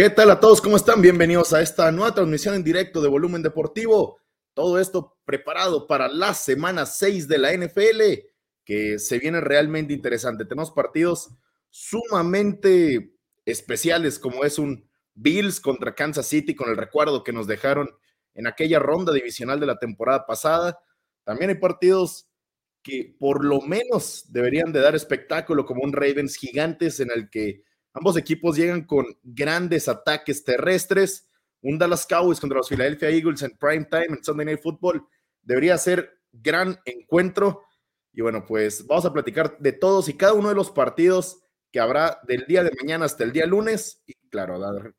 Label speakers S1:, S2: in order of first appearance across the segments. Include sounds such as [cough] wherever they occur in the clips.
S1: ¿Qué tal a todos? ¿Cómo están? Bienvenidos a esta nueva transmisión en directo de Volumen Deportivo. Todo esto preparado para la semana 6 de la NFL, que se viene realmente interesante. Tenemos partidos sumamente especiales, como es un Bills contra Kansas City, con el recuerdo que nos dejaron en aquella ronda divisional de la temporada pasada. También hay partidos que por lo menos deberían de dar espectáculo, como un Ravens gigantes en el que ambos equipos llegan con grandes ataques terrestres. Un Dallas Cowboys contra los Philadelphia Eagles en prime time en Sunday Night Football debería ser gran encuentro. Y bueno, pues vamos a platicar de todos y cada uno de los partidos que habrá del día de mañana hasta el día lunes. Y claro, dar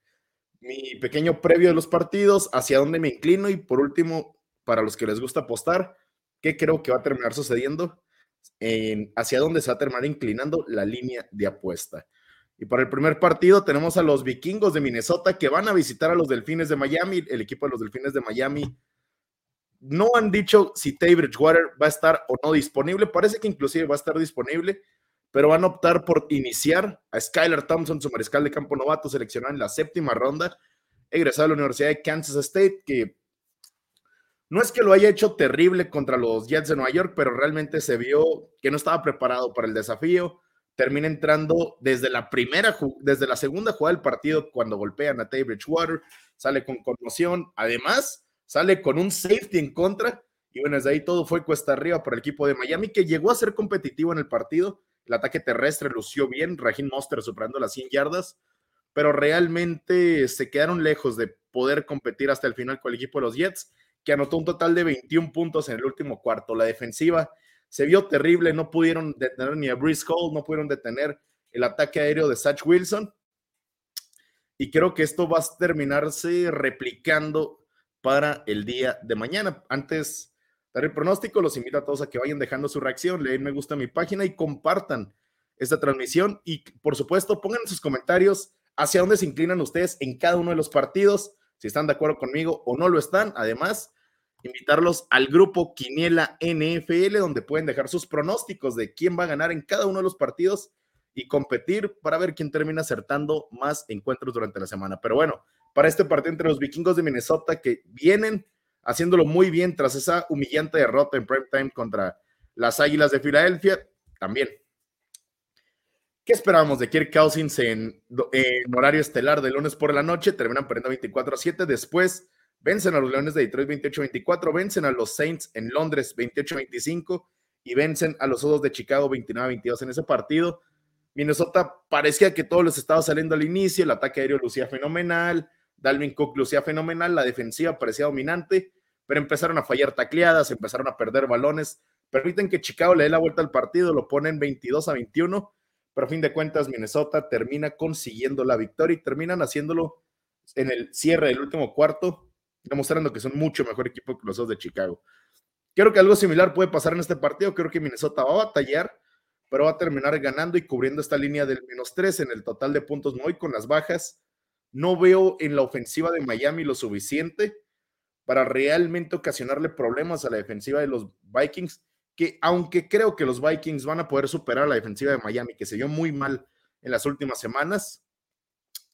S1: mi pequeño previo de los partidos, hacia dónde me inclino y por último, para los que les gusta apostar, ¿qué creo que va a terminar sucediendo? En, hacia dónde se va a terminar inclinando la línea de apuesta. Y para el primer partido tenemos a los vikingos de Minnesota que van a visitar a los delfines de Miami. El equipo de los delfines de Miami no han dicho si Tay Bridgewater va a estar o no disponible. Parece que inclusive va a estar disponible, pero van a optar por iniciar a Skylar Thompson, su mariscal de campo novato, seleccionado en la séptima ronda, egresado a la Universidad de Kansas State, que no es que lo haya hecho terrible contra los Jets de Nueva York, pero realmente se vio que no estaba preparado para el desafío termina entrando desde la primera, desde la segunda jugada del partido cuando golpean a Tay Bridgewater, sale con conmoción, además sale con un safety en contra y bueno, desde ahí todo fue cuesta arriba para el equipo de Miami que llegó a ser competitivo en el partido, el ataque terrestre lució bien, Raheem Monster superando las 100 yardas, pero realmente se quedaron lejos de poder competir hasta el final con el equipo de los Jets, que anotó un total de 21 puntos en el último cuarto. La defensiva se vio terrible, no pudieron detener ni a Brice Hall, no pudieron detener el ataque aéreo de Satch Wilson. Y creo que esto va a terminarse replicando para el día de mañana. Antes de dar el pronóstico, los invito a todos a que vayan dejando su reacción, leen me gusta a mi página y compartan esta transmisión. Y por supuesto, pongan en sus comentarios hacia dónde se inclinan ustedes en cada uno de los partidos, si están de acuerdo conmigo o no lo están. Además, invitarlos al grupo Quiniela NFL, donde pueden dejar sus pronósticos de quién va a ganar en cada uno de los partidos y competir para ver quién termina acertando más encuentros durante la semana. Pero bueno, para este partido entre los vikingos de Minnesota que vienen haciéndolo muy bien tras esa humillante derrota en prime time contra las Águilas de Filadelfia, también. ¿Qué esperábamos de Kirk Cousins en, en horario estelar de lunes por la noche? Terminan perdiendo 24 a 7. Después Vencen a los Leones de Detroit 28-24, vencen a los Saints en Londres 28-25 y vencen a los Osos de Chicago 29-22 en ese partido. Minnesota parecía que todos les estaba saliendo al inicio, el ataque aéreo lucía fenomenal, Dalvin Cook lucía fenomenal, la defensiva parecía dominante, pero empezaron a fallar tacleadas, empezaron a perder balones, permiten que Chicago le dé la vuelta al partido, lo ponen 22 a 21, pero a fin de cuentas Minnesota termina consiguiendo la victoria y terminan haciéndolo en el cierre del último cuarto demostrando que son mucho mejor equipo que los dos de Chicago. Creo que algo similar puede pasar en este partido. Creo que Minnesota va a batallar, pero va a terminar ganando y cubriendo esta línea del menos 3 en el total de puntos. muy con las bajas. No veo en la ofensiva de Miami lo suficiente para realmente ocasionarle problemas a la defensiva de los Vikings, que aunque creo que los Vikings van a poder superar a la defensiva de Miami, que se vio muy mal en las últimas semanas,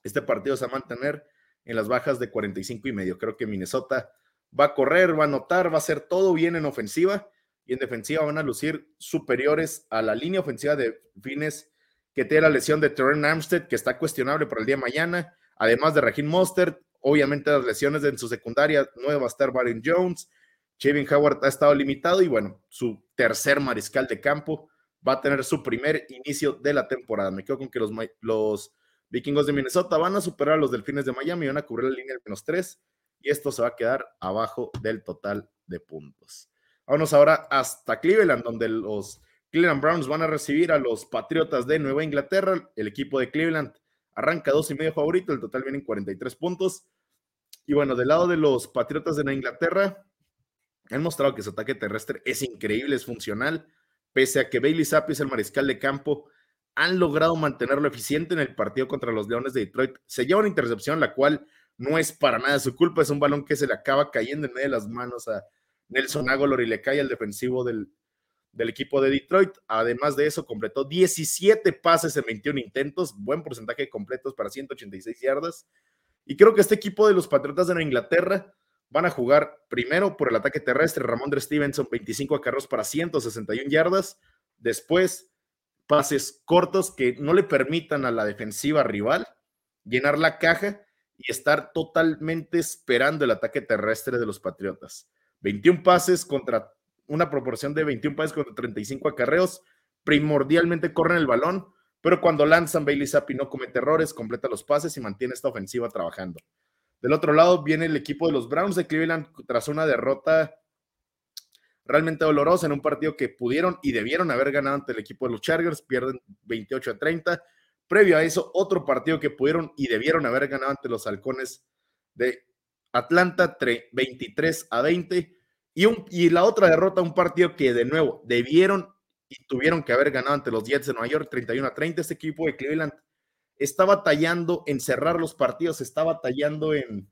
S1: este partido se va a mantener en las bajas de 45 y medio. Creo que Minnesota va a correr, va a anotar, va a hacer todo bien en ofensiva y en defensiva van a lucir superiores a la línea ofensiva de fines que tiene la lesión de Terren Armstead, que está cuestionable para el día de mañana, además de Raheem Mostert, obviamente las lesiones en su secundaria, nueva va a estar Baron Jones, Chevin Howard ha estado limitado y bueno, su tercer mariscal de campo va a tener su primer inicio de la temporada. Me quedo con que los Vikingos de Minnesota van a superar a los Delfines de Miami, van a cubrir la línea del menos 3 y esto se va a quedar abajo del total de puntos. Vámonos ahora hasta Cleveland, donde los Cleveland Browns van a recibir a los Patriotas de Nueva Inglaterra. El equipo de Cleveland arranca dos y medio favorito, el total viene en 43 puntos. Y bueno, del lado de los Patriotas de Nueva Inglaterra, han mostrado que su ataque terrestre es increíble, es funcional, pese a que Bailey Zappi es el mariscal de campo han logrado mantenerlo eficiente en el partido contra los Leones de Detroit. Se lleva una intercepción, la cual no es para nada su culpa, es un balón que se le acaba cayendo en medio de las manos a Nelson Aguilar y le cae al defensivo del, del equipo de Detroit. Además de eso, completó 17 pases en 21 intentos, buen porcentaje de completos para 186 yardas. Y creo que este equipo de los Patriotas de Inglaterra van a jugar primero por el ataque terrestre. Ramón de Stevenson, 25 acarros para 161 yardas. Después, pases cortos que no le permitan a la defensiva rival llenar la caja y estar totalmente esperando el ataque terrestre de los Patriotas. 21 pases contra una proporción de 21 pases contra 35 acarreos. Primordialmente corren el balón pero cuando lanzan, Bailey Zappi no comete errores, completa los pases y mantiene esta ofensiva trabajando. Del otro lado viene el equipo de los Browns de Cleveland tras una derrota realmente dolorosa en un partido que pudieron y debieron haber ganado ante el equipo de los Chargers, pierden 28 a 30. Previo a eso, otro partido que pudieron y debieron haber ganado ante los Halcones de Atlanta, 23 a 20. Y, un, y la otra derrota, un partido que de nuevo debieron y tuvieron que haber ganado ante los Jets de Nueva York 31 a 30. Este equipo de Cleveland está batallando en cerrar los partidos, está batallando en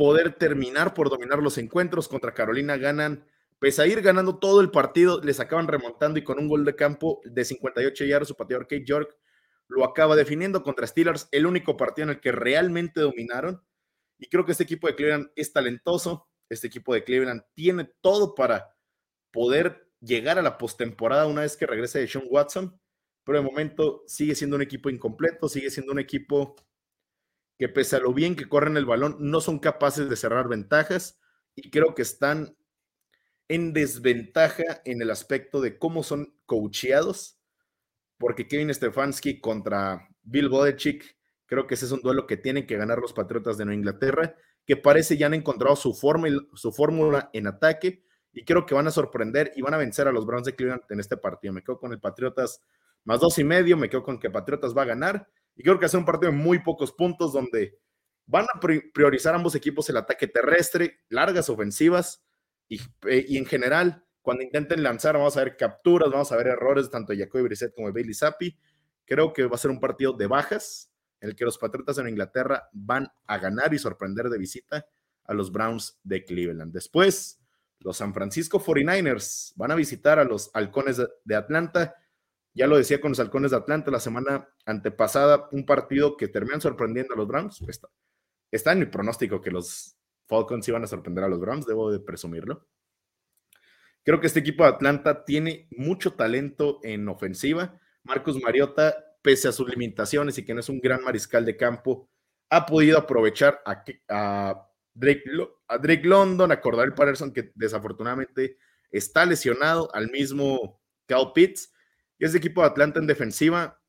S1: poder terminar por dominar los encuentros. Contra Carolina ganan, pese a ir ganando todo el partido, les acaban remontando y con un gol de campo de 58 yardas, su pateador Kate York lo acaba definiendo contra Steelers, el único partido en el que realmente dominaron. Y creo que este equipo de Cleveland es talentoso. Este equipo de Cleveland tiene todo para poder llegar a la postemporada una vez que regrese de Sean Watson, pero de momento sigue siendo un equipo incompleto, sigue siendo un equipo que pese a lo bien que corren el balón, no son capaces de cerrar ventajas y creo que están en desventaja en el aspecto de cómo son coacheados, porque Kevin Stefanski contra Bill Belichick, creo que ese es un duelo que tienen que ganar los Patriotas de Nueva Inglaterra, que parece ya han encontrado su, forma, su fórmula en ataque, y creo que van a sorprender y van a vencer a los Browns de Cleveland en este partido. Me quedo con el Patriotas más dos y medio, me quedo con que Patriotas va a ganar y creo que hace un partido de muy pocos puntos donde van a priorizar ambos equipos el ataque terrestre, largas ofensivas y, eh, y en general cuando intenten lanzar vamos a ver capturas, vamos a ver errores tanto de Jacoby Brissett como de Bailey Zappi. Creo que va a ser un partido de bajas en el que los Patriotas en Inglaterra van a ganar y sorprender de visita a los Browns de Cleveland. Después, los San Francisco 49ers van a visitar a los Halcones de Atlanta. Ya lo decía con los Halcones de Atlanta la semana antepasada, un partido que terminan sorprendiendo a los Browns. Está, está en mi pronóstico que los Falcons iban a sorprender a los Browns, debo de presumirlo. Creo que este equipo de Atlanta tiene mucho talento en ofensiva. Marcus Mariota, pese a sus limitaciones y que no es un gran mariscal de campo, ha podido aprovechar a, a Drake, a Drake London, a Cordell Patterson, que desafortunadamente está lesionado, al mismo Cal Pitts. Y ese equipo de Atlanta en defensiva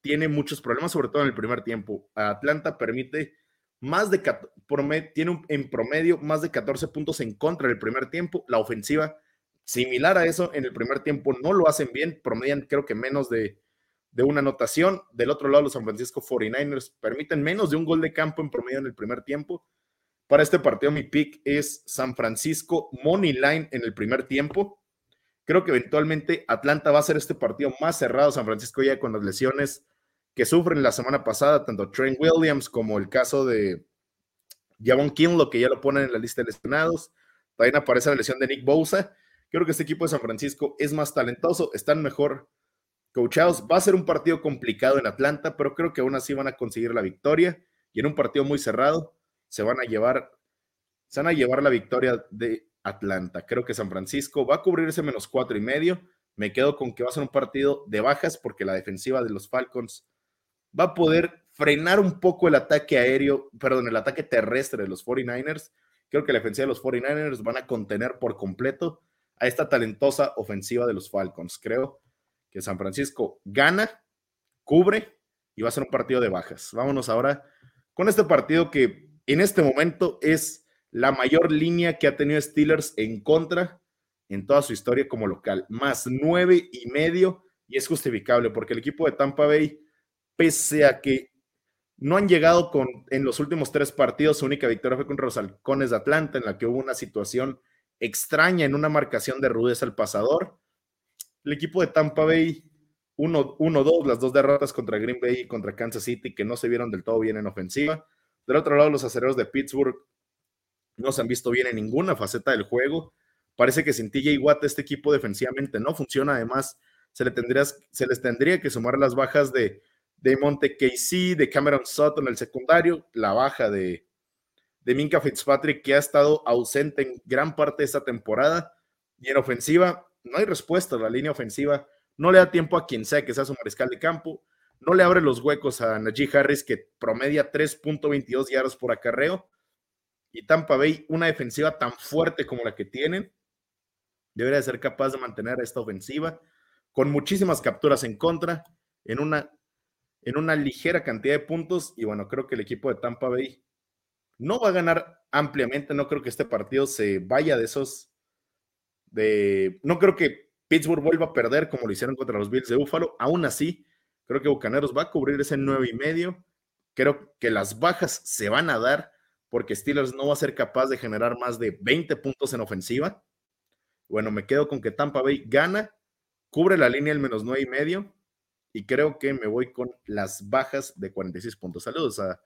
S1: tiene muchos problemas, sobre todo en el primer tiempo. Atlanta permite más de, tiene en promedio más de 14 puntos en contra del primer tiempo. La ofensiva, similar a eso, en el primer tiempo no lo hacen bien, promedian creo que menos de, de una anotación. Del otro lado, los San Francisco 49ers permiten menos de un gol de campo en promedio en el primer tiempo. Para este partido, mi pick es San Francisco Money Line en el primer tiempo. Creo que eventualmente Atlanta va a ser este partido más cerrado. San Francisco ya con las lesiones que sufren la semana pasada, tanto Trent Williams como el caso de Javon Kinlo, que ya lo ponen en la lista de lesionados. También aparece la lesión de Nick Bosa. Creo que este equipo de San Francisco es más talentoso, están mejor coachados. Va a ser un partido complicado en Atlanta, pero creo que aún así van a conseguir la victoria. Y en un partido muy cerrado, se van a llevar, se van a llevar la victoria de Atlanta. Creo que San Francisco va a cubrir ese menos cuatro y medio. Me quedo con que va a ser un partido de bajas porque la defensiva de los Falcons va a poder frenar un poco el ataque aéreo, perdón, el ataque terrestre de los 49ers. Creo que la defensiva de los 49ers van a contener por completo a esta talentosa ofensiva de los Falcons. Creo que San Francisco gana, cubre y va a ser un partido de bajas. Vámonos ahora con este partido que en este momento es la mayor línea que ha tenido Steelers en contra en toda su historia como local, más nueve y medio, y es justificable porque el equipo de Tampa Bay, pese a que no han llegado con en los últimos tres partidos, su única victoria fue contra los Halcones de Atlanta, en la que hubo una situación extraña en una marcación de rudeza al pasador. El equipo de Tampa Bay 1-2, las dos derrotas contra Green Bay y contra Kansas City, que no se vieron del todo bien en ofensiva. Del otro lado, los acereros de Pittsburgh no se han visto bien en ninguna faceta del juego. Parece que sin TJ Watt este equipo defensivamente no funciona. Además, se, le se les tendría que sumar las bajas de, de Monte KC, de Cameron Sutton el secundario, la baja de, de Minka Fitzpatrick, que ha estado ausente en gran parte de esta temporada. Y en ofensiva, no hay respuesta. La línea ofensiva no le da tiempo a quien sea que sea su mariscal de campo. No le abre los huecos a Najee Harris, que promedia 3.22 yardas por acarreo. Y Tampa Bay, una defensiva tan fuerte como la que tienen, debería ser capaz de mantener esta ofensiva con muchísimas capturas en contra, en una, en una ligera cantidad de puntos. Y bueno, creo que el equipo de Tampa Bay no va a ganar ampliamente. No creo que este partido se vaya de esos. De, no creo que Pittsburgh vuelva a perder como lo hicieron contra los Bills de Buffalo. Aún así, creo que Bucaneros va a cubrir ese nueve y medio. Creo que las bajas se van a dar porque Steelers no va a ser capaz de generar más de 20 puntos en ofensiva. Bueno, me quedo con que Tampa Bay gana, cubre la línea el menos 9 y medio y creo que me voy con las bajas de 46 puntos. Saludos a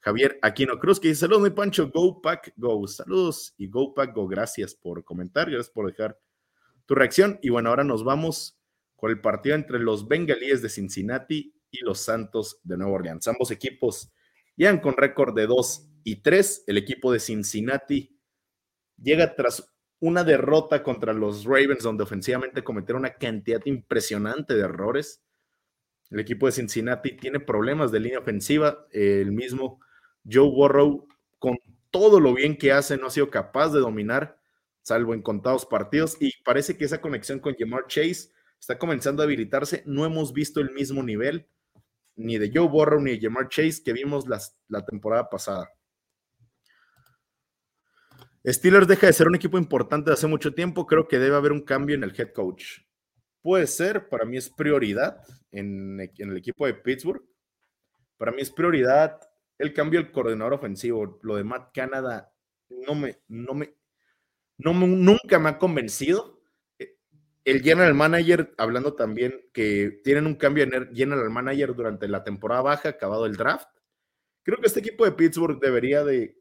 S1: Javier Aquino Cruz que dice, saludos mi Pancho, Go Pack Go. Saludos y Go Pack Go. Gracias por comentar, gracias por dejar tu reacción. Y bueno, ahora nos vamos con el partido entre los Bengalíes de Cincinnati y los Santos de Nueva Orleans. Ambos equipos llegan con récord de 2 y 3. El equipo de Cincinnati llega tras una derrota contra los Ravens, donde ofensivamente cometieron una cantidad impresionante de errores. El equipo de Cincinnati tiene problemas de línea ofensiva. El mismo Joe Burrow, con todo lo bien que hace, no ha sido capaz de dominar, salvo en contados partidos. Y parece que esa conexión con Jamar Chase está comenzando a habilitarse. No hemos visto el mismo nivel ni de Joe Burrow ni de Jamar Chase que vimos la temporada pasada. Steelers deja de ser un equipo importante de hace mucho tiempo. Creo que debe haber un cambio en el head coach. Puede ser, para mí es prioridad en, el equipo de Pittsburgh. Para mí es prioridad el cambio del coordinador ofensivo. Lo de Matt Canada no me, no me, no nunca me ha convencido. El general manager, hablando también que tienen un cambio en general manager durante la temporada baja, acabado el draft. Creo que este equipo de Pittsburgh debería de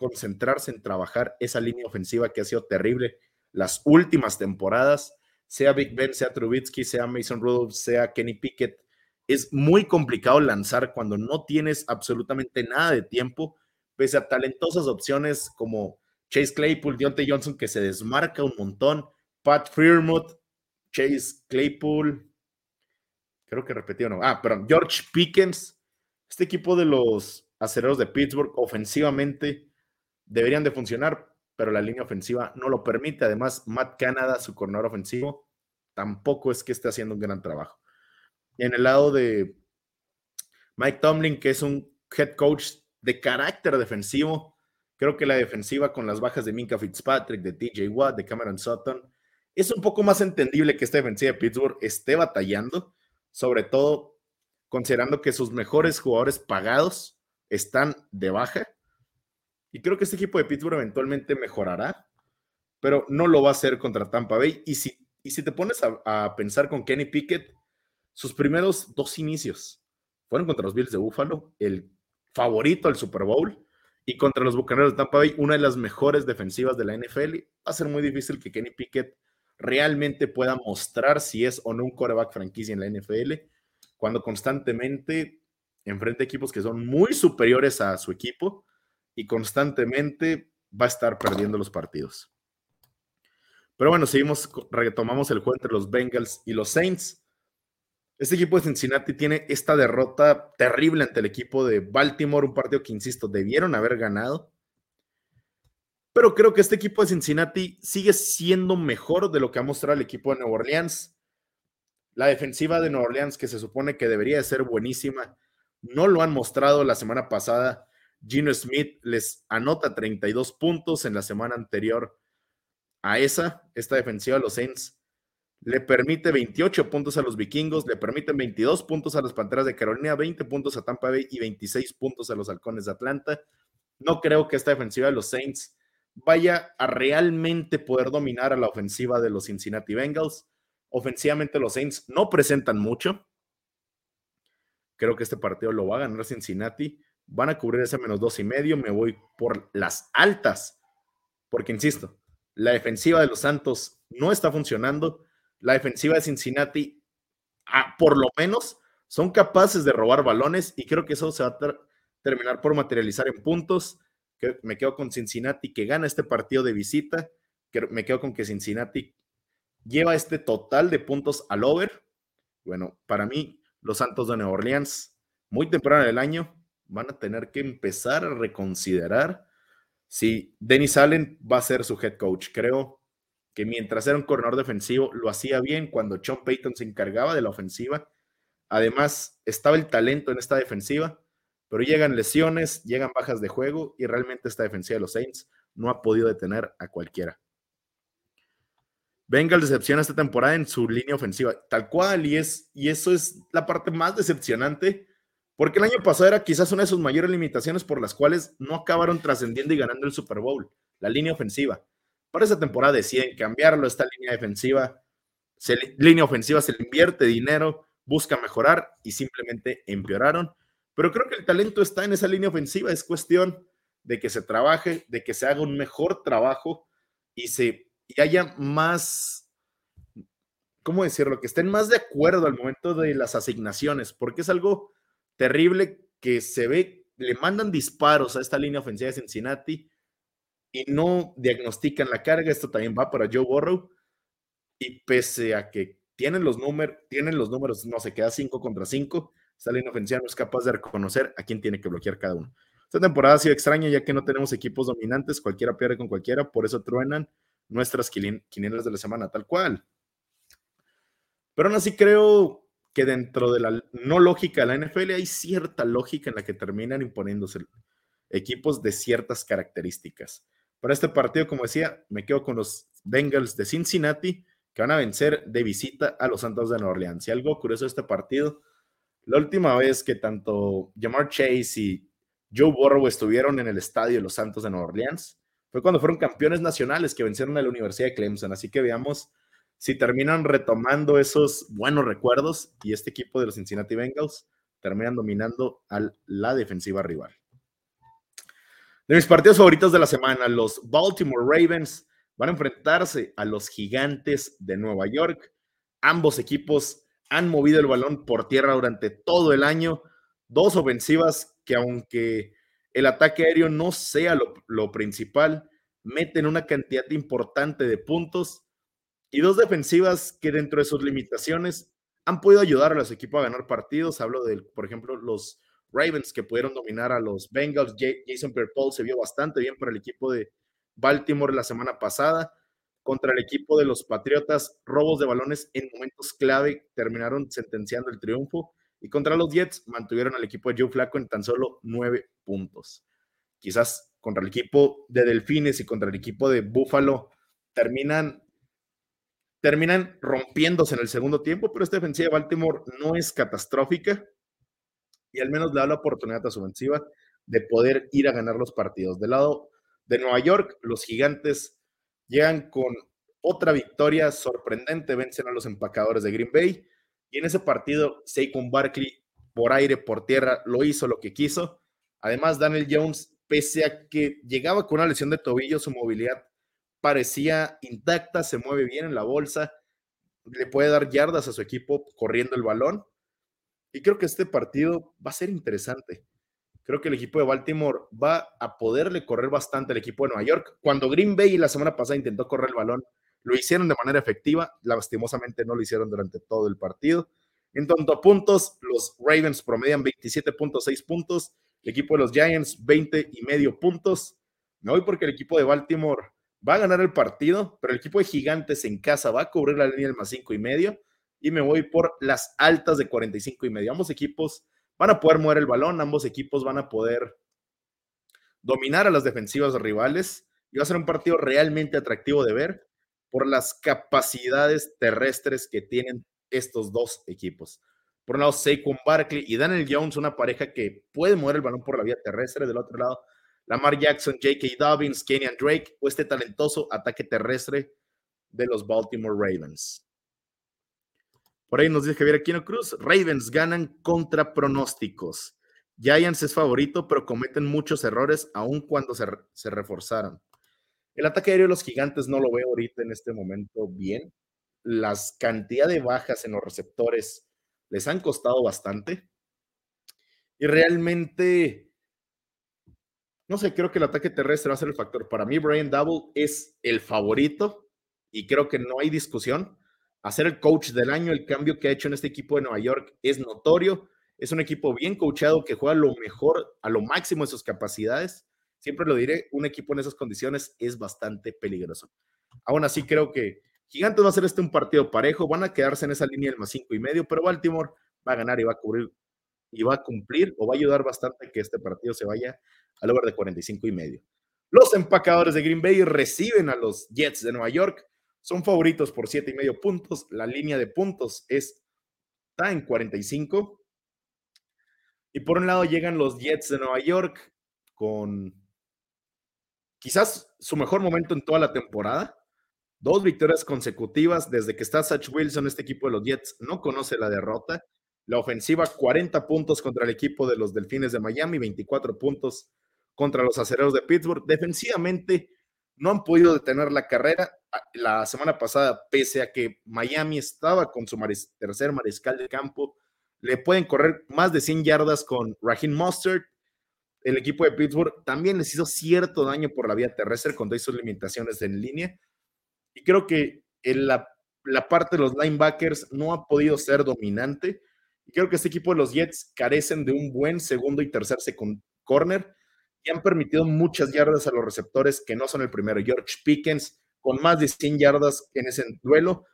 S1: concentrarse en trabajar esa línea ofensiva que ha sido terrible las últimas temporadas, sea Big Ben, sea Trubitsky, sea Mason Rudolph, sea Kenny Pickett. Es muy complicado lanzar cuando no tienes absolutamente nada de tiempo, pese a talentosas opciones como Chase Claypool, Deontay Johnson, que se desmarca un montón, Pat Freermuth, Chase Claypool, creo que repetí o no. Ah, pero George Pickens, este equipo de los acereros de Pittsburgh, ofensivamente, deberían de funcionar, pero la línea ofensiva no lo permite. Además, Matt Canada, su corredor ofensivo, tampoco es que esté haciendo un gran trabajo. En el lado de Mike Tomlin, que es un head coach de carácter defensivo, creo que la defensiva con las bajas de Minka Fitzpatrick, de TJ Watt, de Cameron Sutton, es un poco más entendible que esta defensiva de Pittsburgh esté batallando, sobre todo considerando que sus mejores jugadores pagados están de baja y creo que este equipo de Pittsburgh eventualmente mejorará, pero no lo va a hacer contra Tampa Bay. Y si, y si te pones a, pensar con Kenny Pickett, sus primeros dos inicios fueron contra los Bills de Buffalo, el favorito al Super Bowl, y contra los Bucaneros de Tampa Bay, una de las mejores defensivas de la NFL. Va a ser muy difícil que Kenny Pickett realmente pueda mostrar si es o no un coreback franquicia en la NFL, cuando constantemente enfrenta equipos que son muy superiores a su equipo y constantemente va a estar perdiendo los partidos. Pero bueno, seguimos, retomamos el juego entre los Bengals y los Saints. Este equipo de Cincinnati tiene esta derrota terrible ante el equipo de Baltimore, un partido que, insisto, debieron haber ganado. Pero creo que este equipo de Cincinnati sigue siendo mejor de lo que ha mostrado el equipo de Nueva Orleans. La defensiva de Nueva Orleans, que se supone que debería de ser buenísima, no lo han mostrado la semana pasada. Gino Smith les anota 32 puntos en la semana anterior a esa. Esta defensiva de los Saints le permite 28 puntos a los vikingos, le permiten 22 puntos a las Panteras de Carolina, 20 puntos a Tampa Bay y 26 puntos a los Halcones de Atlanta. No creo que esta defensiva de los Saints vaya a realmente poder dominar a la ofensiva de los Cincinnati Bengals. Ofensivamente los Saints no presentan mucho. Creo que este partido lo va a ganar Cincinnati van a cubrir ese menos dos y medio, me voy por las altas, porque insisto, la defensiva de los Santos no está funcionando, la defensiva de Cincinnati, por lo menos, son capaces de robar balones y creo que eso se va a terminar por materializar en puntos. Que me quedo con Cincinnati que gana este partido de visita. Que me quedo con que Cincinnati lleva este total de puntos al over. Bueno, para mí, los Santos de Nueva Orleans, muy temprano del año, van a tener que empezar a reconsiderar si Dennis Allen va a ser su head coach. Creo que mientras era un corredor defensivo, lo hacía bien cuando Sean Payton se encargaba de la ofensiva. Además, estaba el talento en esta defensiva, pero llegan lesiones, llegan bajas de juego y realmente esta defensiva de los Saints no ha podido detener a cualquiera. Bengals decepciona esta temporada en su línea ofensiva, tal cual, y, es, y eso es la parte más decepcionante, porque el año pasado era quizás una de sus mayores limitaciones por las cuales no acabaron trascendiendo y ganando el Super Bowl, la línea ofensiva. Para esa temporada deciden cambiarlo, esta línea defensiva, se, línea ofensiva se le invierte dinero, busca mejorar y simplemente empeoraron. Pero creo que el talento está en esa línea ofensiva, es cuestión de que se trabaje, de que se haga un mejor trabajo y se y haya más, ¿cómo decirlo? Que estén más de acuerdo al momento de las asignaciones, porque es algo terrible que se ve, le mandan disparos a esta línea ofensiva de Cincinnati y no diagnostican la carga. Esto también va para Joe Burrow. Y pese a que tienen los números, tienen los números, no se queda 5 contra 5, esta línea ofensiva no es capaz de reconocer a quién tiene que bloquear cada uno. Esta temporada ha sido extraña ya que no tenemos equipos dominantes, cualquiera pierde con cualquiera, por eso truenan nuestras quinielas de la semana, tal cual. Pero aún así creo que dentro de la no lógica de la NFL hay cierta lógica en la que terminan imponiéndose equipos de ciertas características. Para este partido, como decía, me quedo con los Bengals de Cincinnati, que van a vencer de visita a los Santos de Nueva Orleans. Y algo curioso de este partido, la última vez que tanto Jamar Chase y Joe Burrow estuvieron en el estadio de los Santos de Nueva Orleans, fue cuando fueron campeones nacionales que vencieron a la Universidad de Clemson. Así que veamos si terminan retomando esos buenos recuerdos y este equipo de los Cincinnati Bengals terminan dominando a la defensiva rival. De mis partidos favoritos de la semana, los Baltimore Ravens van a enfrentarse a los Gigantes de Nueva York. Ambos equipos han movido el balón por tierra durante todo el año. Dos ofensivas que aunque el ataque aéreo no sea lo, principal, meten una cantidad importante de puntos y dos defensivas que dentro de sus limitaciones han podido ayudar a los equipos a ganar partidos. Hablo de, por ejemplo, los Ravens que pudieron dominar a los Bengals. Jason Pierre-Paul se vio bastante bien para el equipo de Baltimore la semana pasada. Contra el equipo de los Patriotas, robos de balones en momentos clave terminaron sentenciando el triunfo. Y contra los Jets mantuvieron al equipo de Joe Flaco en tan solo nueve puntos. Quizás contra el equipo de Delfines y contra el equipo de Buffalo terminan, terminan rompiéndose en el segundo tiempo, pero esta defensiva de Baltimore no es catastrófica y al menos le da la oportunidad a su ofensiva de poder ir a ganar los partidos. Del lado de Nueva York, los gigantes llegan con otra victoria sorprendente, vencen a los empacadores de Green Bay y en ese partido, Saquon Barkley, por aire, por tierra, lo hizo lo que quiso. Además, Daniel Jones, pese a que llegaba con una lesión de tobillo, su movilidad parecía intacta, se mueve bien en la bolsa, le puede dar yardas a su equipo corriendo el balón. Y creo que este partido va a ser interesante. Creo que el equipo de Baltimore va a poderle correr bastante al equipo de Nueva York. Cuando Green Bay la semana pasada intentó correr el balón, lo hicieron de manera efectiva, lastimosamente no lo hicieron durante todo el partido. En tanto a puntos, los Ravens promedian 27.6 puntos, el equipo de los Giants 20 y medio puntos. Me voy porque el equipo de Baltimore va a ganar el partido, pero el equipo de Gigantes en casa va a cubrir la línea del más 5 y medio y me voy por las altas de 45 y medio. Ambos equipos van a poder mover el balón, ambos equipos van a poder dominar a las defensivas rivales y va a ser un partido realmente atractivo de ver por las capacidades terrestres que tienen estos dos equipos. Por un lado, Saquon Barkley y Daniel Jones, una pareja que puede mover el balón por la vía terrestre. Del otro lado, Lamar Jackson, J.K. Dobbins, Kenyan Drake, o este talentoso ataque terrestre de los Baltimore Ravens. Por ahí nos dice Javier Aquino Cruz, Ravens ganan contra pronósticos. Giants es favorito, pero cometen muchos errores aun cuando se, se reforzaron. El ataque aéreo de los gigantes no lo veo ahorita en este momento bien. Las cantidad de bajas en los receptores les han costado bastante. Y realmente, no sé, creo que el ataque terrestre va a ser el factor. Para mí, Brian Double es el favorito y creo que no hay discusión. Hacer el coach del año, el cambio que ha hecho en este equipo de Nueva York es notorio. Es un equipo bien coachado que juega lo mejor, a lo máximo de sus capacidades. Siempre lo diré, un equipo en esas condiciones es bastante peligroso. Aún así, creo que Gigantes va a ser este un partido parejo, van a quedarse en esa línea del más cinco y medio, pero Baltimore va a ganar y va a cubrir y va a cumplir o va a ayudar bastante que este partido se vaya al over de 45 y medio. Los empacadores de Green Bay reciben a los Jets de Nueva York. Son favoritos por siete y medio puntos. La línea de puntos es, está en 45. Y por un lado llegan los Jets de Nueva York con quizás su mejor momento en toda la temporada. Dos victorias consecutivas desde que está Satch Wilson, este equipo de los Jets no conoce la derrota. La ofensiva 40 puntos contra el equipo de los Delfines de Miami, 24 puntos contra los Acereros de Pittsburgh. Defensivamente no han podido detener la carrera. Ah, la semana pasada, pese a que Miami estaba con su tercer mariscal de campo, le pueden correr más de 100 yardas con Raheem Mustard. El equipo de Pittsburgh también les hizo cierto daño por la vía terrestre con sus limitaciones en línea y creo que en la, parte de los linebackers no ha podido ser dominante. Creo que este equipo de los Jets carecen de un buen segundo y tercer second corner y han permitido muchas yardas a los receptores que no son el primero. George Pickens con más de 100 yardas en ese duelo.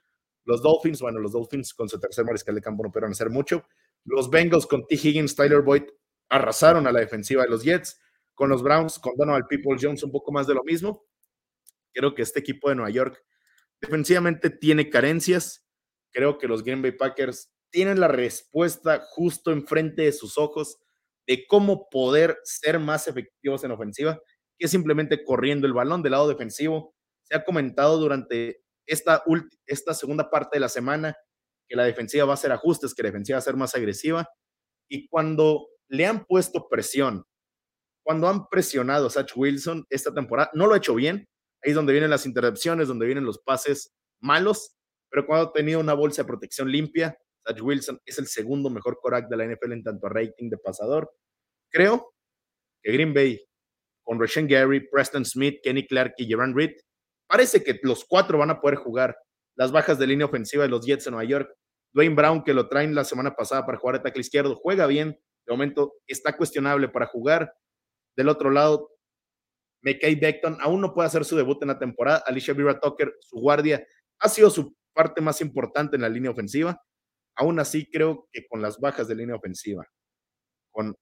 S1: Los Dolphins, bueno, los Dolphins con su tercer mariscal de campo no pudieron hacer mucho. Los Bengals con T. Higgins, Tyler Boyd arrasaron a la defensiva de los Jets. Con los Browns, con Donald People Jones, un poco más de lo mismo. Creo que este equipo de Nueva York defensivamente tiene carencias. Creo que los Green Bay Packers tienen la respuesta justo enfrente de sus ojos de cómo poder ser más efectivos en ofensiva que simplemente corriendo el balón del lado defensivo. Se ha comentado durante esta, esta segunda parte de la semana que la defensiva va a hacer ajustes, que la defensiva va a ser más agresiva. Y cuando le han puesto presión, cuando han presionado a Satch Wilson esta temporada, no lo ha hecho bien, Ahí es donde vienen las interrupciones, donde vienen los pases malos, pero cuando ha tenido una bolsa de protección limpia, Satch Wilson es el segundo mejor corac de la NFL en tanto a rating de pasador. Creo que Green Bay, con Rashan Gary, Preston Smith, Kenny Clark y Jerron Reed, parece que los cuatro van a poder jugar las bajas de línea ofensiva de los Jets de Nueva York. Dwayne Brown, que lo traen la semana pasada para jugar de tackle izquierdo, juega bien. De momento está cuestionable para jugar. Del otro lado, McKay Beckton aún no puede hacer su debut en la temporada. Alicia Vera Tucker, su guardia, ha sido su parte más importante en la línea ofensiva. Aún así, creo que con las bajas de línea ofensiva, con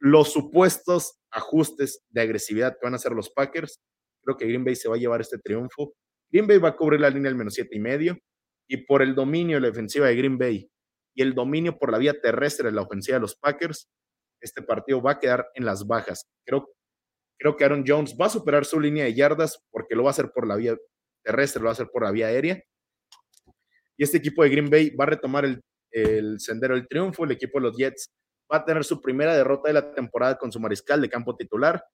S1: los supuestos ajustes de agresividad que van a hacer los Packers, creo que Green Bay se va a llevar este triunfo. Green Bay va a cubrir la línea del menos siete y medio y por el dominio de la ofensiva de Green Bay y el dominio por la vía terrestre de la ofensiva de los Packers, este partido va a quedar en las bajas. Creo Creo que Aaron Jones va a superar su línea de yardas porque lo va a hacer por la vía terrestre, lo va a hacer por la vía aérea. Y este equipo de Green Bay va a retomar el, sendero del triunfo. El equipo de los Jets va a tener su primera derrota de la temporada con su mariscal de campo titular.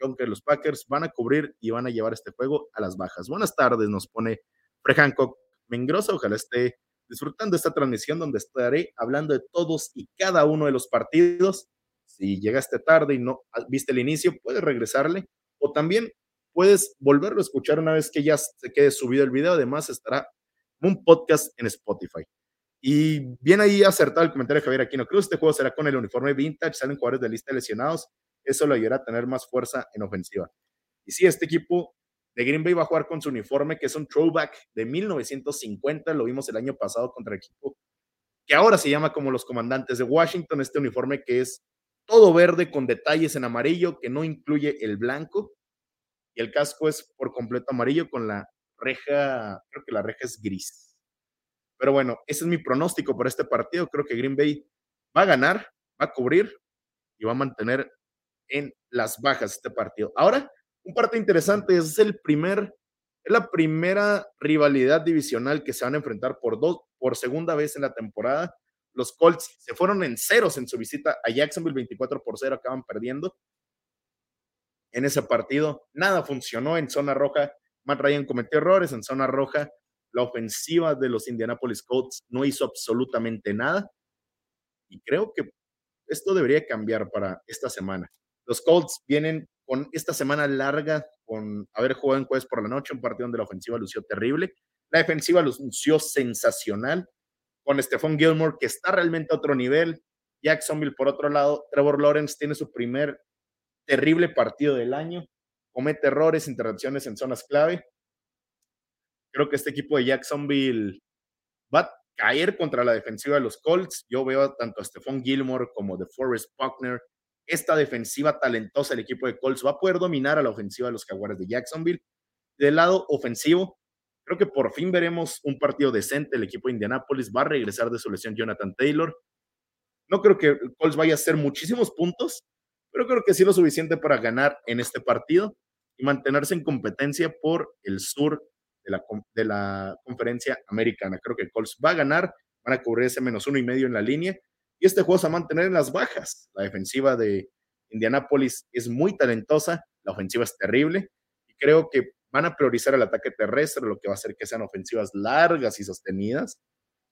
S1: Aunque los Packers van a cubrir y van a llevar este juego a las bajas. Buenas tardes, nos pone Fred Hancock Mengrosa. Ojalá esté disfrutando esta transmisión donde estaré hablando de todos y cada uno de los partidos si llegaste tarde y no viste el inicio, puedes regresarle o también puedes volverlo a escuchar una vez que ya se quede subido el video. Además, estará un podcast en Spotify. Y bien ahí acertado el comentario de Javier Aquino Cruz. Este juego será con el uniforme vintage, salen jugadores de lista de lesionados. Eso lo ayudará a tener más fuerza en ofensiva. Y sí, este equipo de Green Bay va a jugar con su uniforme, que es un throwback de 1950. Lo vimos el año pasado contra el equipo que ahora se llama como los comandantes de Washington. Este uniforme que es todo verde con detalles en amarillo que no incluye el blanco y el casco es por completo amarillo con la reja, creo que la reja es gris. Pero bueno, ese es mi pronóstico para este partido. Creo que Green Bay va a ganar, va a cubrir y va a mantener en las bajas este partido. Ahora, un partido interesante, es el primer, es la primera rivalidad divisional que se van a enfrentar por dos, por segunda vez en la temporada los Colts se fueron en ceros en su visita a Jacksonville, 24 por 0, acaban perdiendo en ese partido. Nada funcionó en zona roja. Matt Ryan cometió errores en zona roja. La ofensiva de los Indianapolis Colts no hizo absolutamente nada. y creo que esto debería cambiar para esta semana. Los Colts vienen con esta semana larga, con haber jugado en jueves por la noche, un partido donde la ofensiva lució terrible, la defensiva lució sensacional, con Stephon Gilmore, que está realmente a otro nivel. Jacksonville, por otro lado, Trevor Lawrence tiene su primer terrible partido del año, comete errores, interacciones en zonas clave. Creo que este equipo de Jacksonville va a caer contra la defensiva de los Colts. Yo veo tanto a Stephon Gilmore como de Forrest Buckner. Esta defensiva talentosa del equipo de Colts va a poder dominar a la ofensiva de los Jaguares de Jacksonville. Del lado ofensivo, creo que por fin veremos un partido decente. El equipo de Indianapolis va a regresar de su lesión Jonathan Taylor. No creo que Colts vaya a hacer muchísimos puntos, pero creo que sí lo suficiente para ganar en este partido y mantenerse en competencia por el sur de la, de la conferencia americana. Creo que Colts va a ganar, van a cubrir ese menos uno y medio en la línea y este juego se va a mantener en las bajas. La defensiva de Indianapolis es muy talentosa, la ofensiva es terrible y creo que van a priorizar el ataque terrestre, lo que va a hacer que sean ofensivas largas y sostenidas.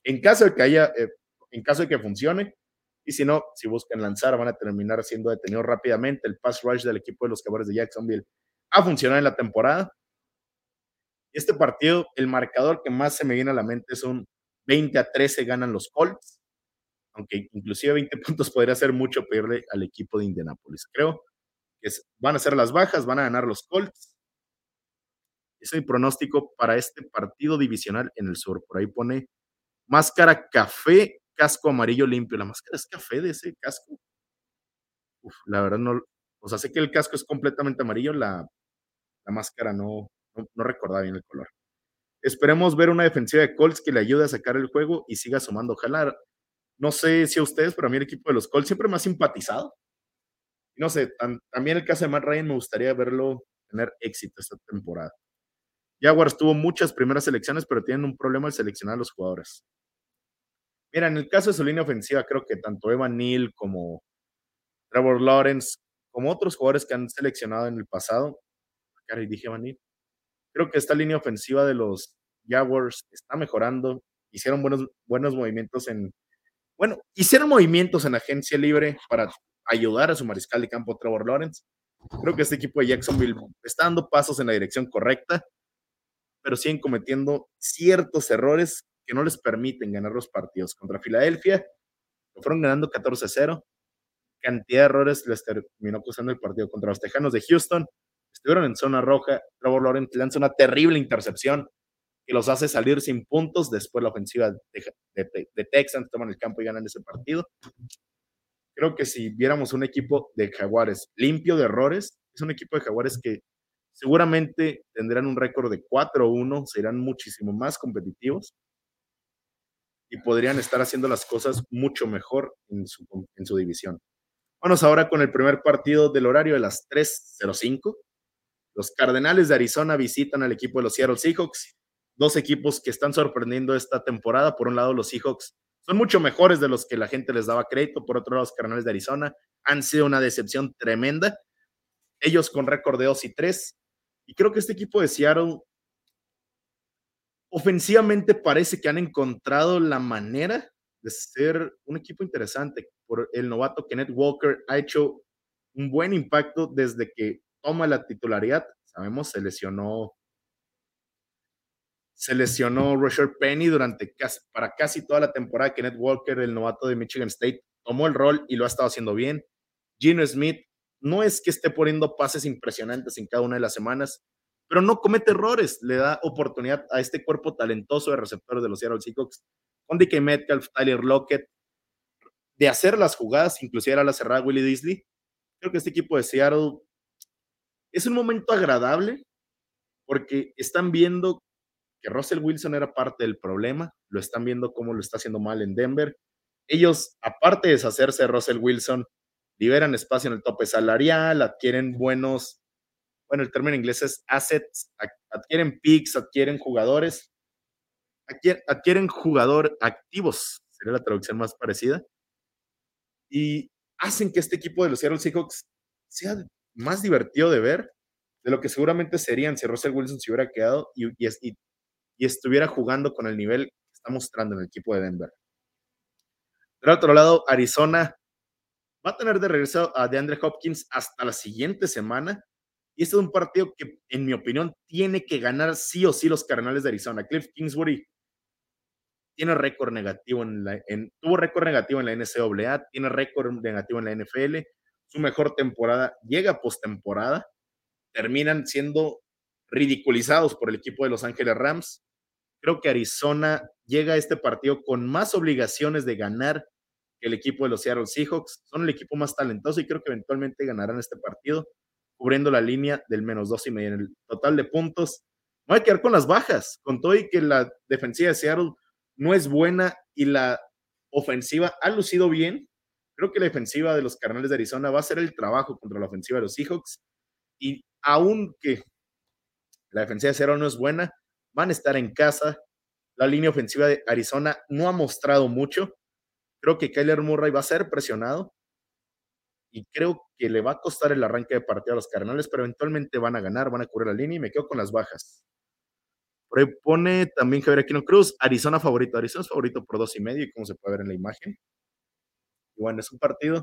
S1: En caso de que haya, eh, en caso de que funcione, y si no, si buscan lanzar, van a terminar siendo detenidos rápidamente. El pass rush del equipo de los Jaguares de Jacksonville ha funcionado en la temporada. Este partido, el marcador que más se me viene a la mente es un 20 a 13 ganan los Colts, aunque inclusive 20 [laughs] puntos podría ser mucho pedirle al equipo de Indianapolis. Creo que van a ser las bajas, van a ganar los Colts. Es mi pronóstico para este partido divisional en el sur. Por ahí pone máscara café casco amarillo limpio. ¿La máscara es café de ese casco? Uf, la verdad no, o sea, sé que el casco es completamente amarillo, la, máscara no, no, recordaba bien el color. Esperemos ver una defensiva de Colts que le ayude a sacar el juego y siga sumando. Ojalá, no sé si a ustedes, pero a mí el equipo de los Colts siempre me ha simpatizado. No sé, también el caso de Matt Ryan me gustaría verlo tener éxito esta temporada. Jaguars tuvo muchas primeras selecciones, pero tienen un problema al seleccionar a los jugadores. Mira, en el caso de su línea ofensiva, creo que tanto Evan Neal como Trevor Lawrence, como otros jugadores que han seleccionado en el pasado, y dije Evan Neal, creo que esta línea ofensiva de los Jaguars está mejorando. Hicieron buenos, buenos movimientos en, bueno, hicieron movimientos en agencia libre para ayudar a su mariscal de campo Trevor Lawrence. Creo que este equipo de Jacksonville está dando pasos en la dirección correcta, pero siguen cometiendo ciertos errores que no les permiten ganar los partidos. Contra Filadelfia, lo fueron ganando 14-0. Cantidad de errores les terminó costando el partido contra los Tejanos de Houston. Estuvieron en zona roja. Trevor Lawrence lanza una terrible intercepción que los hace salir sin puntos. Después la ofensiva de, de Texans toman el campo y ganan ese partido. Creo que si viéramos un equipo de Jaguares limpio de errores, es un equipo de Jaguares que seguramente tendrán un récord de 4-1, serán muchísimo más competitivos y podrían estar haciendo las cosas mucho mejor en su, en su división. Vamos ahora con el primer partido del horario de las 3.05. Los Cardenales de Arizona visitan al equipo de los Seattle Seahawks, dos equipos que están sorprendiendo esta temporada. Por un lado, los Seahawks son mucho mejores de los que la gente les daba crédito. Por otro lado, los Cardenales de Arizona han sido una decepción tremenda. Ellos con récord de 2 y 3. Y creo que este equipo de Seattle ofensivamente parece que han encontrado la manera de ser un equipo interesante. Por el novato Kenneth Walker ha hecho un buen impacto desde que toma la titularidad. Sabemos, se lesionó. Se lesionó Roger Penny durante casi, para casi toda la temporada. Kenneth Walker, el novato de Michigan State, tomó el rol y lo ha estado haciendo bien. Gino Smith no es que esté poniendo pases impresionantes en cada una de las semanas, pero no comete errores, le da oportunidad a este cuerpo talentoso de receptores de los Seattle Seahawks, con DK Metcalf, Tyler Lockett, de hacer las jugadas, inclusive era la cerrada Willie Disley. Creo que este equipo de Seattle es un momento agradable porque están viendo que Russell Wilson era parte del problema, lo están viendo cómo lo está haciendo mal en Denver. Ellos, aparte de deshacerse de Russell Wilson, liberan espacio en el tope salarial, adquieren buenos bueno, el término inglés es assets, adquieren picks, adquieren jugadores, adquieren jugador activos, sería la traducción más parecida, y hacen que este equipo de los Seattle Seahawks sea más divertido de ver de lo que seguramente serían si Russell Wilson se hubiera quedado y, y, estuviera jugando con el nivel que está mostrando en el equipo de Denver. Del otro lado, Arizona va a tener de regreso a DeAndre Hopkins hasta la siguiente semana. Y este es un partido que, en mi opinión, tiene que ganar sí o sí los Cardenales de Arizona. Cliff Kingsbury tiene récord negativo en la, tuvo récord negativo en la NCAA, tiene récord negativo en la NFL. Su mejor temporada llega postemporada. Terminan siendo ridiculizados por el equipo de Los Ángeles Rams. Creo que Arizona llega a este partido con más obligaciones de ganar que el equipo de los Seattle Seahawks. Son el equipo más talentoso y creo que eventualmente ganarán este partido, cubriendo la línea del menos dos y medio en el total de puntos. Voy a quedar con las bajas, con todo y que la defensiva de Seattle no es buena y la ofensiva ha lucido bien. Creo que la defensiva de los Carnales de Arizona va a hacer el trabajo contra la ofensiva de los Seahawks. Y aunque la defensiva de Seattle no es buena, van a estar en casa. La línea ofensiva de Arizona no ha mostrado mucho. Creo que Kyler Murray va a ser presionado y creo que le va a costar el arranque de partido a los Cardenales, pero eventualmente van a ganar, van a cubrir la línea y me quedo con las bajas. Por ahí pone también Javier Aquino Cruz, Arizona favorito. Arizona es favorito por dos y medio, y como se puede ver en la imagen. Bueno, es un partido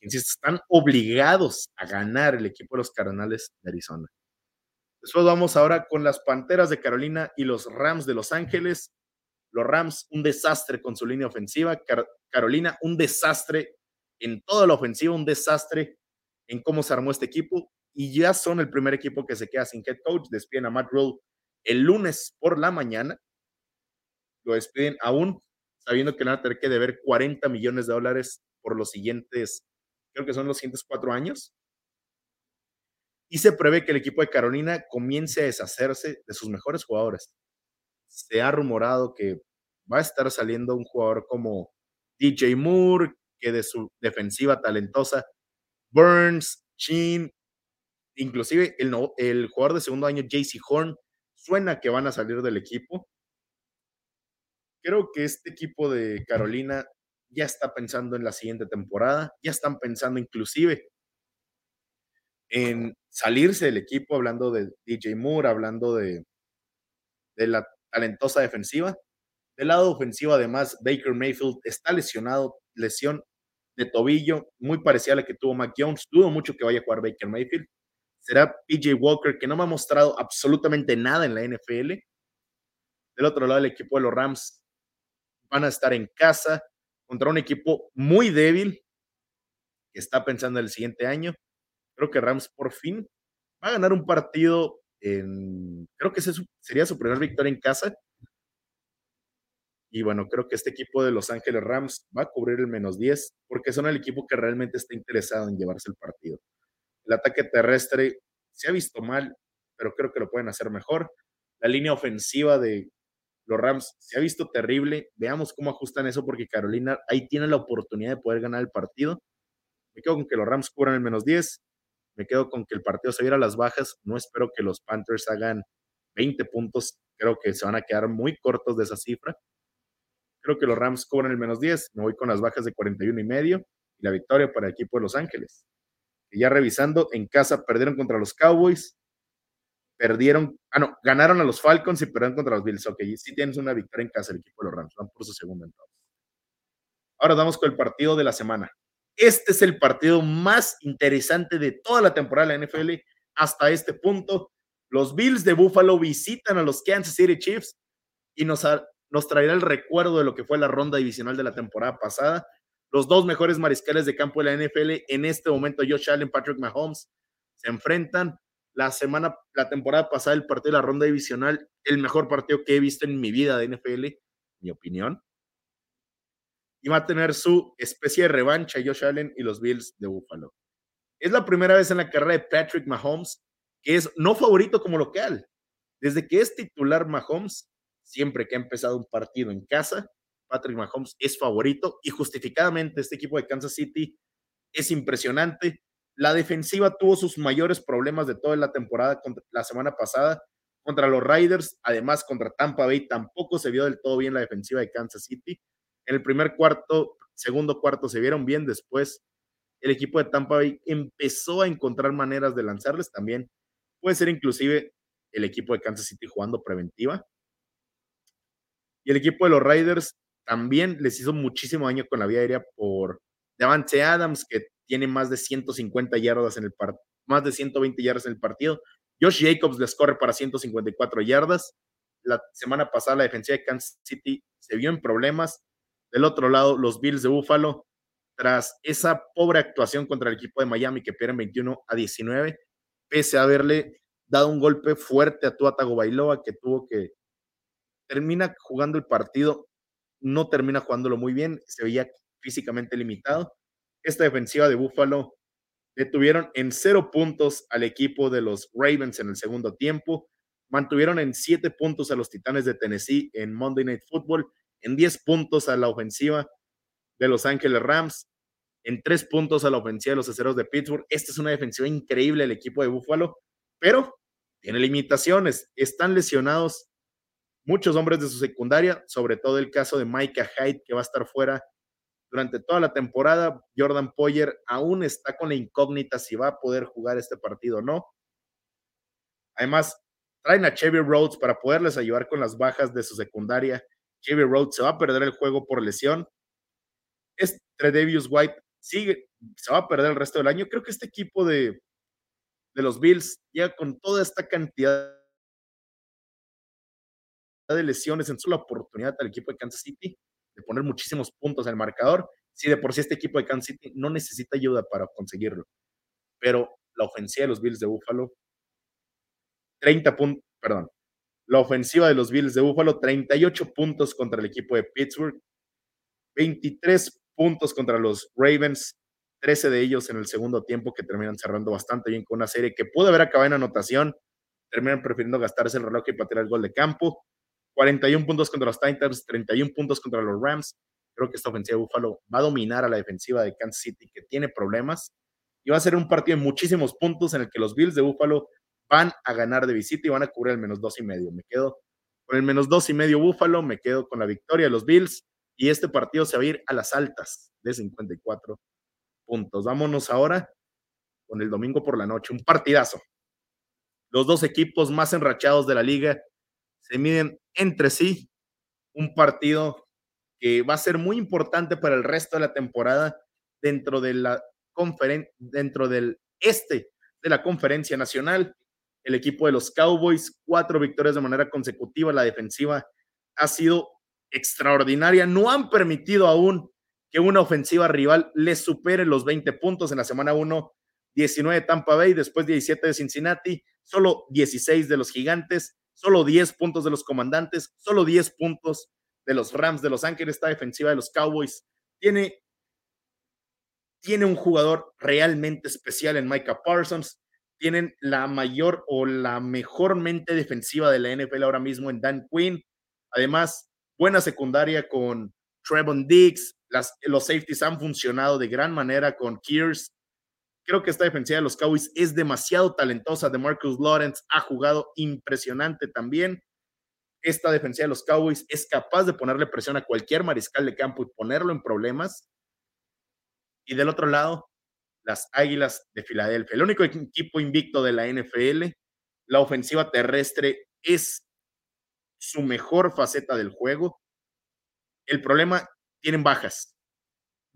S1: que, insisto, están obligados a ganar el equipo de los Cardenales de Arizona. Después vamos ahora con las Panteras de Carolina y los Rams de Los Ángeles. Los Rams, un desastre con su línea ofensiva. Carolina, un desastre en toda la ofensiva, un desastre en cómo se armó este equipo. Y ya son el primer equipo que se queda sin head coach. Despiden a Matt Rule el lunes por la mañana. Lo despiden aún sabiendo que van a tener que deber 40 millones de dólares por los siguientes, creo que son los siguientes cuatro años y se prevé que el equipo de Carolina comience a deshacerse de sus mejores jugadores. Se ha rumorado que va a estar saliendo un jugador como DJ Moore, que de su defensiva talentosa, Burns, Chin, inclusive el, el jugador de segundo año, JC Horn, suena que van a salir del equipo. Creo que este equipo de Carolina ya está pensando en la siguiente temporada, ya están pensando inclusive en salirse del equipo, hablando de DJ Moore, hablando de, de la talentosa defensiva. Del lado ofensivo, además, Baker Mayfield está lesionado, lesión de tobillo, muy parecida a la que tuvo Mac Jones. Dudo mucho que vaya a jugar Baker Mayfield. Será PJ Walker, que no me ha mostrado absolutamente nada en la NFL. Del otro lado, el equipo de los Rams van a estar en casa contra un equipo muy débil que está pensando en el siguiente año. Creo que Rams por fin va a ganar un partido en, creo que sería su primer victoria en casa. Y bueno, creo que este equipo de Los Ángeles Rams va a cubrir el menos 10 porque son el equipo que realmente está interesado en llevarse el partido. El ataque terrestre se ha visto mal, pero creo que lo pueden hacer mejor. La línea ofensiva de los Rams se ha visto terrible. Veamos cómo ajustan eso porque Carolina ahí tiene la oportunidad de poder ganar el partido. Me quedo con que los Rams cubran el menos 10 me quedo con que el partido se viera a las bajas. No espero que los Panthers hagan 20 puntos. Creo que se van a quedar muy cortos de esa cifra. Creo que los Rams cobran el menos 10. Me voy con las bajas de 41 y medio y la victoria para el equipo de Los Ángeles. Y ya revisando, en casa perdieron contra los Cowboys. Perdieron, ah, no, ganaron a los Falcons y perdieron contra los Bills. Ok, sí tienes una victoria en casa el equipo de los Rams. Van por su segunda entonces. Ahora vamos con el partido de la semana. Este es el partido más interesante de toda la temporada de la NFL hasta este punto. Los Bills de Buffalo visitan a los Kansas City Chiefs y nos, nos traerá el recuerdo de lo que fue la ronda divisional de la temporada pasada. Los dos mejores mariscales de campo de la NFL en este momento, Josh Allen, Patrick Mahomes, se enfrentan. La semana, la temporada pasada, el partido de la ronda divisional, el mejor partido que he visto en mi vida de NFL, mi opinión y va a tener su especie de revancha Josh Allen y los Bills de Buffalo. Es la primera vez en la carrera de Patrick Mahomes que es no favorito como local. Desde que es titular Mahomes, siempre que ha empezado un partido en casa, Patrick Mahomes es favorito y justificadamente este equipo de Kansas City es impresionante. La defensiva tuvo sus mayores problemas de toda la temporada la semana pasada contra los Riders, además contra Tampa Bay tampoco se vio del todo bien la defensiva de Kansas City. En el primer cuarto, segundo cuarto se vieron bien, después el equipo de Tampa Bay empezó a encontrar maneras de lanzarles también. Puede ser inclusive el equipo de Kansas City jugando preventiva. Y el equipo de los Riders también les hizo muchísimo daño con la vía aérea por Devante Adams, que tiene más de 150 yardas en el partido, más de 120 yardas en el partido. Josh Jacobs les corre para 154 yardas. La semana pasada la defensiva de Kansas City se vio en problemas. Del otro lado, los Bills de Buffalo, tras esa pobre actuación contra el equipo de Miami que pierden 21 a 19, pese a haberle dado un golpe fuerte a Tua Tagovailoa que tuvo que termina jugando el partido, no termina jugándolo muy bien, se veía físicamente limitado. Esta defensiva de Buffalo detuvieron en cero puntos al equipo de los Ravens en el segundo tiempo, mantuvieron en siete puntos a los Titanes de Tennessee en Monday Night Football, en diez puntos a la ofensiva de Los Ángeles Rams, en tres puntos a la ofensiva de los aceros de Pittsburgh. Esta es una defensiva increíble el equipo de Buffalo, pero tiene limitaciones. Están lesionados muchos hombres de su secundaria, sobre todo el caso de Micah Hyde, que va a estar fuera durante toda la temporada. Jordan Poyer aún está con la incógnita si va a poder jugar este partido o no. Además, traen a Chevy Rhodes para poderles ayudar con las bajas de su secundaria. Chevy Rhodes se va a perder el juego por lesión. Este Davis White sigue, se va a perder el resto del año. Creo que este equipo de, de los Bills llega con toda esta cantidad de lesiones en la oportunidad al equipo de Kansas City de poner muchísimos puntos en el marcador. Si de por sí este equipo de Kansas City no necesita ayuda para conseguirlo. Pero la ofensiva de los Bills de Buffalo, 30 puntos, perdón, la ofensiva de los Bills de Buffalo, 38 puntos contra el equipo de Pittsburgh, 23 puntos contra los Ravens, 13 de ellos en el segundo tiempo que terminan cerrando bastante bien con una serie que pudo haber acabado en anotación, terminan prefiriendo gastarse el reloj y patear el gol de campo. 41 puntos contra los Titans, 31 puntos contra los Rams. Creo que esta ofensiva de Buffalo va a dominar a la defensiva de Kansas City, que tiene problemas. Y va a ser un partido de muchísimos puntos en el que los Bills de Buffalo van a ganar de visita y van a cubrir el menos dos y medio. Me quedo con el menos dos y medio Buffalo, me quedo con la victoria de los Bills y este partido se va a ir a las altas de 54 puntos. Vámonos ahora con el domingo por la noche, un partidazo. Los dos equipos más enrachados de la liga se miden entre sí un partido que va a ser muy importante para el resto de la temporada dentro de la dentro del este de la conferencia nacional. El equipo de los Cowboys, cuatro victorias de manera consecutiva. La defensiva ha sido extraordinaria. No han permitido aún que una ofensiva rival les supere los 20 puntos en la semana 1, 19 de Tampa Bay, después 17 de Cincinnati, solo 16 de los Gigantes solo 10 puntos de los comandantes, solo 10 puntos de los Rams de Los Ángeles, esta defensiva de los Cowboys. Tiene, tiene un jugador realmente especial en Micah Parsons, tienen la mayor o la mejor mente defensiva de la NFL ahora mismo en Dan Quinn, además buena secundaria con Trevon Diggs, los safeties han funcionado de gran manera con Kears, Creo que esta defensiva de los Cowboys es demasiado talentosa. De Marcus Lawrence ha jugado impresionante también. Esta defensiva de los Cowboys es capaz de ponerle presión a cualquier mariscal de campo y ponerlo en problemas. Y del otro lado, las Águilas de Filadelfia, el único equipo invicto de la NFL. La ofensiva terrestre es su mejor faceta del juego. El problema, tienen bajas.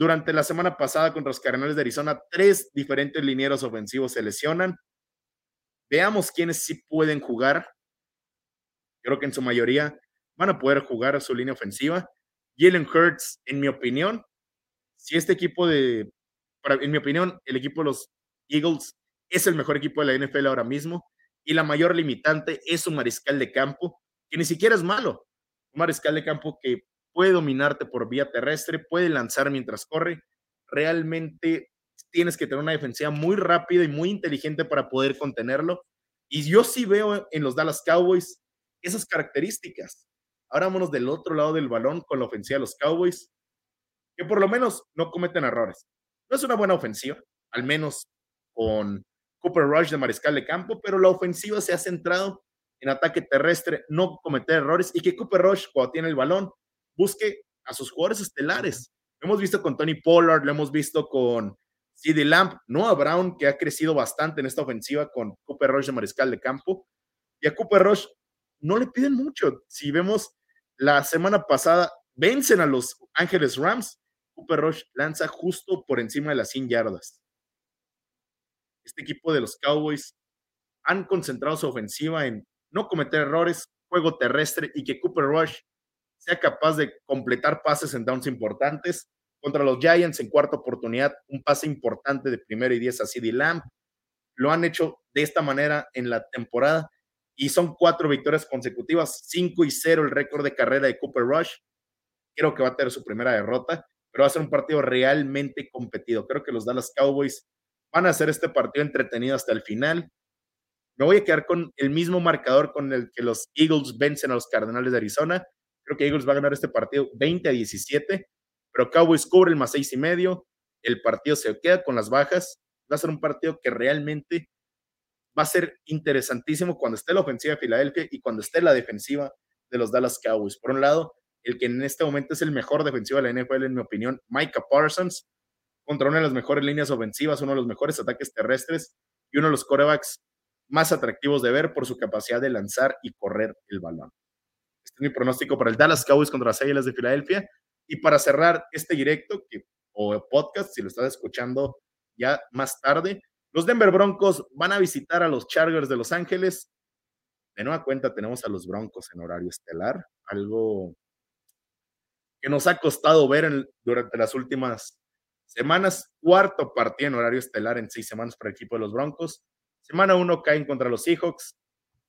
S1: Durante la semana pasada contra los Cardenales de Arizona, tres diferentes linieros ofensivos se lesionan. Veamos quiénes sí pueden jugar. Creo que en su mayoría van a poder jugar su línea ofensiva. Jalen Hurts, en mi opinión, si este equipo de, en mi opinión, el equipo de los Eagles es el mejor equipo de la NFL ahora mismo y la mayor limitante es un mariscal de campo que ni siquiera es malo. Un mariscal de campo que puede dominarte por vía terrestre, puede lanzar mientras corre. Realmente tienes que tener una defensiva muy rápida y muy inteligente para poder contenerlo. Y yo sí veo en los Dallas Cowboys esas características. Ahora vámonos del otro lado del balón con la ofensiva de los Cowboys, que por lo menos no cometen errores. No es una buena ofensiva, al menos con Cooper Rush de mariscal de campo, pero la ofensiva se ha centrado en ataque terrestre, no cometer errores y que Cooper Rush cuando tiene el balón busque a sus jugadores estelares. Lo hemos visto con Tony Pollard, lo hemos visto con CD Lamp, Noah Brown, que ha crecido bastante en esta ofensiva con Cooper Rush de mariscal de campo. Y a Cooper Rush no le piden mucho. Si vemos la semana pasada, vencen a los Ángeles Rams, Cooper Rush lanza justo por encima de las 100 yardas. Este equipo de los Cowboys han concentrado su ofensiva en no cometer errores, juego terrestre y que Cooper Rush sea capaz de completar pases en downs importantes. Contra los Giants en cuarta oportunidad, un pase importante de primero y diez a CD Lamb. Lo han hecho de esta manera en la temporada y son cuatro victorias consecutivas, cinco y cero el récord de carrera de Cooper Rush. Creo que va a tener su primera derrota, pero va a ser un partido realmente competido. Creo que los Dallas Cowboys van a hacer este partido entretenido hasta el final. Me voy a quedar con el mismo marcador con el que los Eagles vencen a los Cardenales de Arizona. Creo que Eagles va a ganar este partido 20 a 17, pero Cowboys cubre el más seis y medio. El partido se queda con las bajas. Va a ser un partido que realmente va a ser interesantísimo cuando esté la ofensiva de Filadelfia y cuando esté la defensiva de los Dallas Cowboys. Por un lado, el que en este momento es el mejor defensivo de la NFL, en mi opinión, Micah Parsons, contra una de las mejores líneas ofensivas, uno de los mejores ataques terrestres y uno de los corebacks más atractivos de ver por su capacidad de lanzar y correr el balón. Mi pronóstico para el Dallas Cowboys contra las Águilas de Filadelfia. Y para cerrar este directo o podcast, si lo estás escuchando ya más tarde, los Denver Broncos van a visitar a los Chargers de Los Ángeles. De nueva cuenta tenemos a los Broncos en horario estelar, algo que nos ha costado ver durante las últimas semanas. Cuarto partido en horario estelar en seis semanas para el equipo de los Broncos. Semana uno caen contra los Seahawks.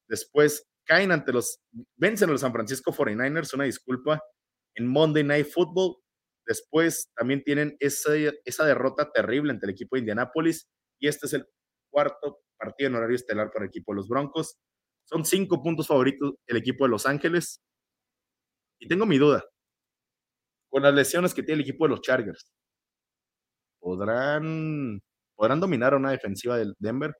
S1: Después caen ante los, vencen a los San Francisco 49ers, una disculpa, en Monday Night Football. Después también tienen esa, esa derrota terrible ante el equipo de Indianapolis. Y este es el cuarto partido en horario estelar para el equipo de los Broncos. Son cinco puntos favoritos el equipo de Los Ángeles. Y tengo mi duda. Con las lesiones que tiene el equipo de los Chargers, ¿podrán, podrán dominar una defensiva del Denver?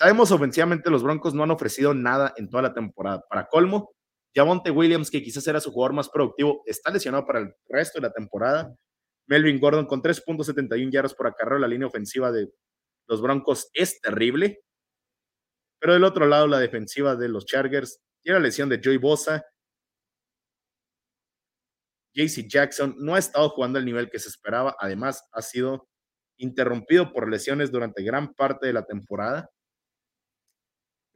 S1: Sabemos ofensivamente los Broncos no han ofrecido nada en toda la temporada. Para colmo, Javonte Williams, que quizás era su jugador más productivo, está lesionado para el resto de la temporada. Melvin Gordon con 3.71 yardas por acarreo, la línea ofensiva de los Broncos es terrible. Pero del otro lado, la defensiva de los Chargers tiene la lesión de Joey Bosa. JC Jackson no ha estado jugando al nivel que se esperaba. Además, ha sido interrumpido por lesiones durante gran parte de la temporada.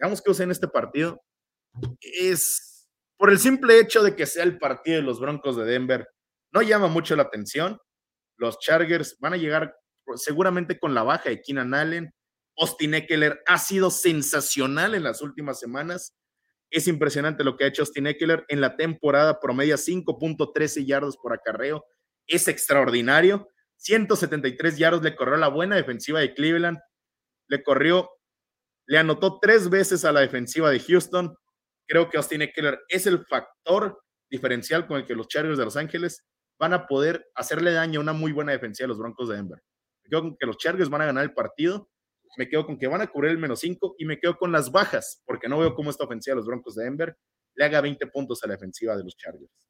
S1: Veamos qué usa en este partido. Es por el simple hecho de que sea el partido de los Broncos de Denver, no llama mucho la atención. Los Chargers van a llegar seguramente con la baja de Keenan Allen. Austin Eckler ha sido sensacional en las últimas semanas. Es impresionante lo que ha hecho Austin Eckler en la temporada, promedia 5.13 yardos por acarreo. Es extraordinario. 173 yardos le corrió la buena defensiva de Cleveland. Le corrió le anotó tres veces a la defensiva de Houston. Creo que Austin Eckler es el factor diferencial con el que los Chargers de Los Ángeles van a poder hacerle daño a una muy buena defensiva a los Broncos de Denver. Me quedo con que los Chargers van a ganar el partido, me quedo con que van a cubrir el menos 5 y me quedo con las bajas, porque no veo cómo esta ofensiva de los Broncos de Denver le haga 20 puntos a la defensiva de los Chargers.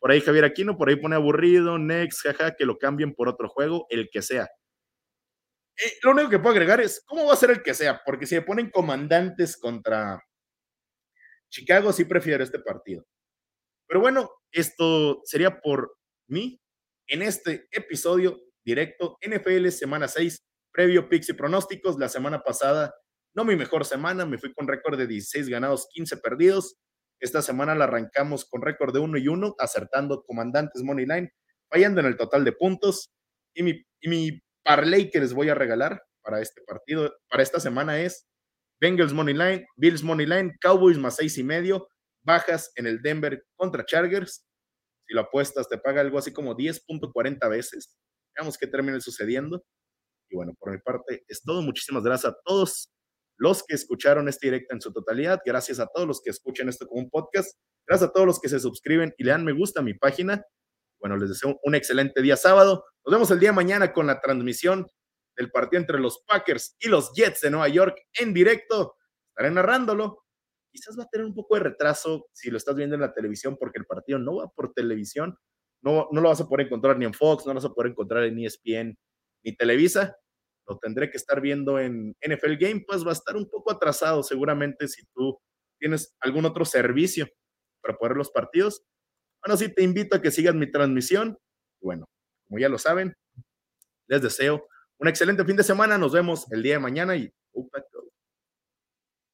S1: Por ahí Javier Aquino, por ahí pone aburrido, next, jaja, que lo cambien por otro juego, el que sea. Eh, lo único que puedo agregar es cómo va a ser el que sea, porque si me ponen comandantes contra Chicago, sí prefiero este partido. Pero bueno, esto sería por mí en este episodio directo NFL semana 6, previo picks y pronósticos. La semana pasada, no mi mejor semana, me fui con récord de 16 ganados, 15 perdidos. Esta semana la arrancamos con récord de 1 y 1, acertando comandantes money line, fallando en el total de puntos. Y mi, y mi parlay que les voy a regalar para este partido, para esta semana es Bengals Money Line, Bills Money Line, Cowboys más seis y medio, bajas en el Denver contra Chargers. Si lo apuestas, te paga algo así como 10.40 veces. Veamos qué termine sucediendo. Y bueno, por mi parte es todo. Muchísimas gracias a todos los que escucharon este directo en su totalidad. Gracias a todos los que escuchan esto como un podcast. Gracias a todos los que se suscriben y le dan me gusta a mi página. Bueno, les deseo un excelente día sábado. Nos vemos el día mañana con la transmisión del partido entre los Packers y los Jets de Nueva York en directo. Estaré narrándolo. Quizás va a tener un poco de retraso si lo estás viendo en la televisión porque el partido no va por televisión. No, no lo vas a poder encontrar ni en Fox, no lo vas a poder encontrar en ESPN ni Televisa. Lo tendré que estar viendo en NFL Game pues Va a estar un poco atrasado seguramente si tú tienes algún otro servicio para poder ver los partidos Bueno, sí, te invito a que sigas mi transmisión. Bueno, como ya lo saben, les deseo un excelente fin de semana. Nos vemos el día de mañana y